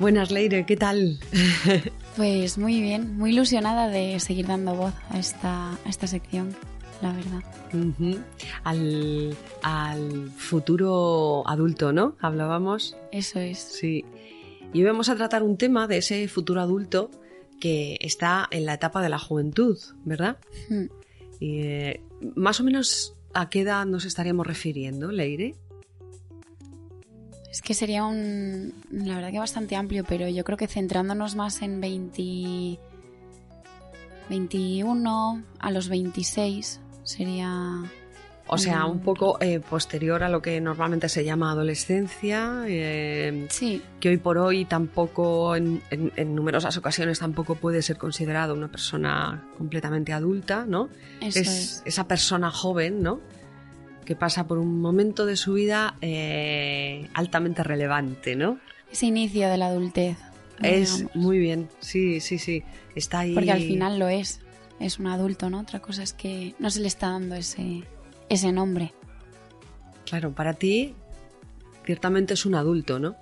Buenas, Leire, ¿qué tal? Pues muy bien, muy ilusionada de seguir dando voz a esta, a esta sección, la verdad. Al, al futuro adulto, ¿no? Hablábamos. Eso es. Sí. Y hoy vamos a tratar un tema de ese futuro adulto que está en la etapa de la juventud, ¿verdad? Y, eh, más o menos a qué edad nos estaríamos refiriendo, Leire. Es que sería un, la verdad que bastante amplio, pero yo creo que centrándonos más en 20, 21 a los 26 sería... O sea, un poco eh, posterior a lo que normalmente se llama adolescencia, eh, Sí, que hoy por hoy tampoco, en, en- en numerosas ocasiones, tampoco puede ser considerado una persona completamente adulta, ¿no? eso es, es. esa persona joven, ¿no? Que pasa por un momento de su vida eh, altamente relevante, ¿no? Ese inicio de la adultez. Es digamos. muy bien, sí, sí, sí. Está ahí. Porque al final lo es. Es un adulto, ¿no? Otra cosa es que no se le está dando ese, ese nombre. Claro, para ti, ciertamente es un adulto, ¿no?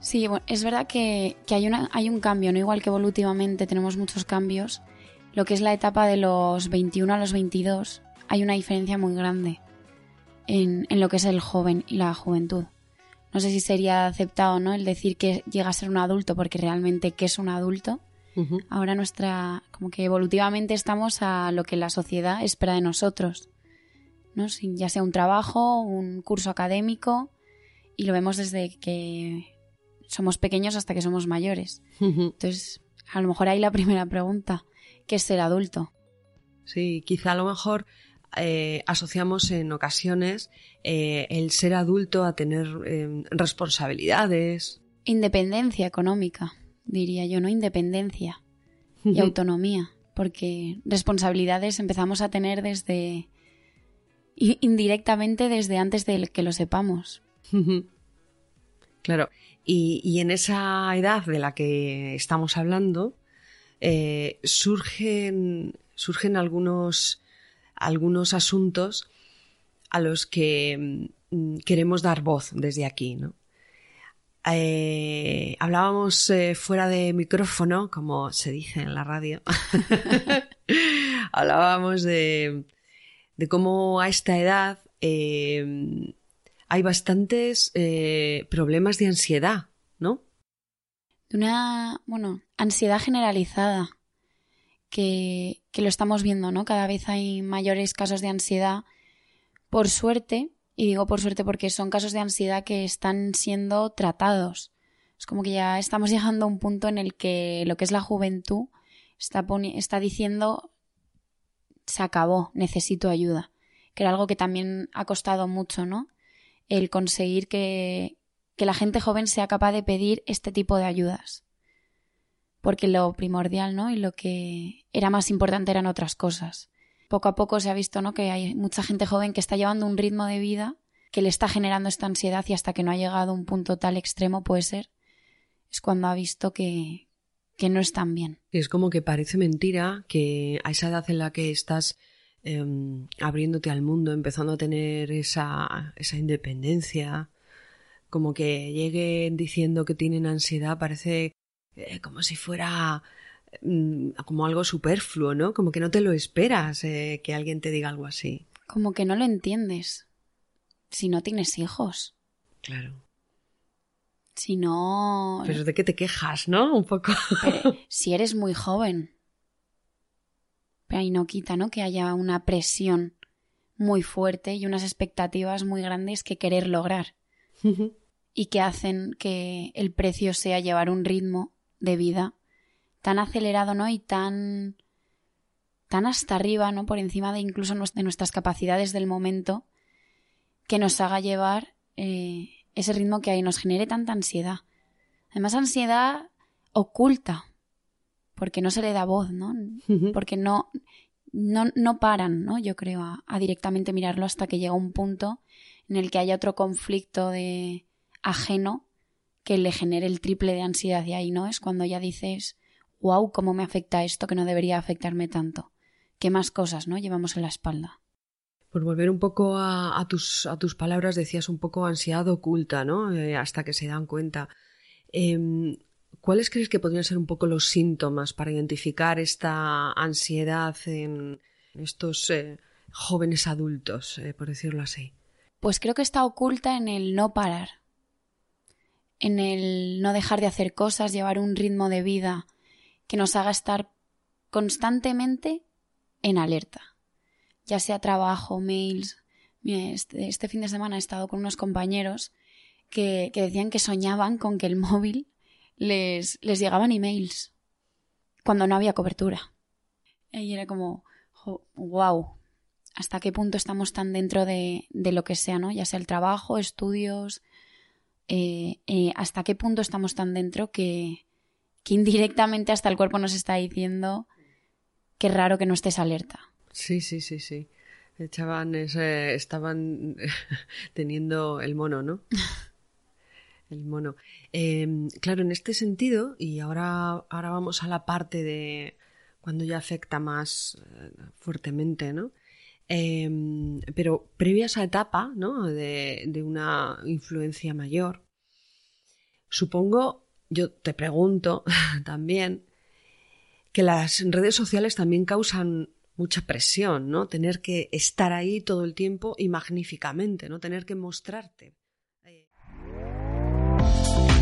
Sí, bueno, es verdad que, que hay, una, hay un cambio, ¿no? Igual que evolutivamente tenemos muchos cambios. Lo que es la etapa de los 21 a los 22, hay una diferencia muy grande en, en lo que es el joven y la juventud. No sé si sería aceptado, ¿no? El decir que llega a ser un adulto, porque realmente, ¿qué es un adulto? Ahora nuestra, como que evolutivamente estamos a lo que la sociedad espera de nosotros, ¿no? Si- Ya sea un trabajo, un curso académico, y lo vemos desde que somos pequeños hasta que somos mayores. Entonces, a lo mejor ahí la primera pregunta, ¿qué es ser adulto? Sí, quizá a lo mejor eh, asociamos en ocasiones eh, el ser adulto a tener eh, responsabilidades. Independencia económica, diría yo, ¿no? Independencia y autonomía, porque responsabilidades empezamos a tener desde indirectamente desde antes de que lo sepamos. Claro, y, y en esa edad de la que estamos hablando, surgen, surgen algunos, algunos asuntos a los que mm, queremos dar voz desde aquí, ¿no? Eh, hablábamos eh, fuera de micrófono, como se dice en la radio. hablábamos de, cómo a esta edad eh, hay bastantes eh, problemas de ansiedad, ¿no? De una, bueno, ansiedad generalizada, que, lo estamos viendo, ¿no? Cada vez hay mayores casos de ansiedad, por suerte, y digo por suerte porque son casos de ansiedad que están siendo tratados. Es como que ya estamos llegando a un punto en el que lo que es la juventud está, está diciendo se acabó, necesito ayuda. Que era algo que también ha costado mucho, ¿no? El conseguir que, que la gente joven sea capaz de pedir este tipo de ayudas. Porque lo primordial, ¿no? Y lo que era más importante eran otras cosas. Poco a poco se ha visto, ¿no? Que hay mucha gente joven que está llevando un ritmo de vida que le está generando esta ansiedad y hasta que no ha llegado a un punto tal extremo, puede ser, es cuando ha visto que, que no están bien. Es como que parece mentira que a esa edad en la que estás eh, abriéndote al mundo, empezando a tener esa, esa independencia, como que lleguen diciendo que tienen ansiedad, parece eh, como si fuera mm, como algo superfluo, ¿no? Como que no te lo esperas eh, que alguien te diga algo así. Como que no lo entiendes. Si no tienes hijos. Claro. Si no. Pero de qué te quejas, ¿no? Un poco. Pero si eres muy joven. Pero ahí no quita, ¿no? Que haya una presión muy fuerte y unas expectativas muy grandes que querer lograr. y que hacen que el precio sea llevar un ritmo de vida tan acelerado, ¿no? Y tan tan hasta arriba, ¿no? Por encima de incluso de nuestras capacidades del momento, que nos haga llevar eh, ese ritmo que ahí nos genere tanta ansiedad. Además, ansiedad oculta, porque no se le da voz, ¿no? Porque no, no, no paran, ¿no? Yo creo, a, directamente mirarlo hasta que llega un punto en el que haya otro conflicto de ajeno que le genere el triple de ansiedad y ahí, ¿no? Es cuando ya dices, wow, cómo me afecta esto que no debería afectarme tanto. ¿Qué más cosas, ¿no? Llevamos en la espalda. Por volver un poco a, tus, a tus palabras, decías un poco ansiedad oculta, ¿no? Eh, hasta que se dan cuenta. Em, ¿Cuáles crees que podrían ser un poco los síntomas para identificar esta ansiedad en estos eh, jóvenes adultos, eh, por decirlo así? Pues creo que está oculta en el no parar, en el no dejar de hacer cosas, llevar un ritmo de vida que nos haga estar constantemente en alerta, ya sea trabajo, mails. Este, este, fin de semana he estado con unos compañeros que, decían que soñaban con que el móvil les, les llegaban emails cuando no había cobertura. Y era como, wow, ¿hasta qué punto estamos tan dentro de, de, lo que sea, ¿no? Ya sea el trabajo, estudios, eh, eh, hasta qué punto estamos tan dentro que, que indirectamente hasta el cuerpo nos está diciendo que raro que no estés alerta. Sí, sí, sí, sí. Echaban ese, estaban teniendo el mono, ¿no? el mono. Em, claro, en este sentido, y ahora, ahora vamos a la parte de cuando ya afecta más eh, fuertemente, ¿no? Em, pero previa a esa etapa, ¿no? De, de una influencia mayor, supongo, yo te pregunto también, que las redes sociales también causan mucha presión, ¿no? Tener que estar ahí todo el tiempo y magníficamente, ¿no? Tener que mostrarte.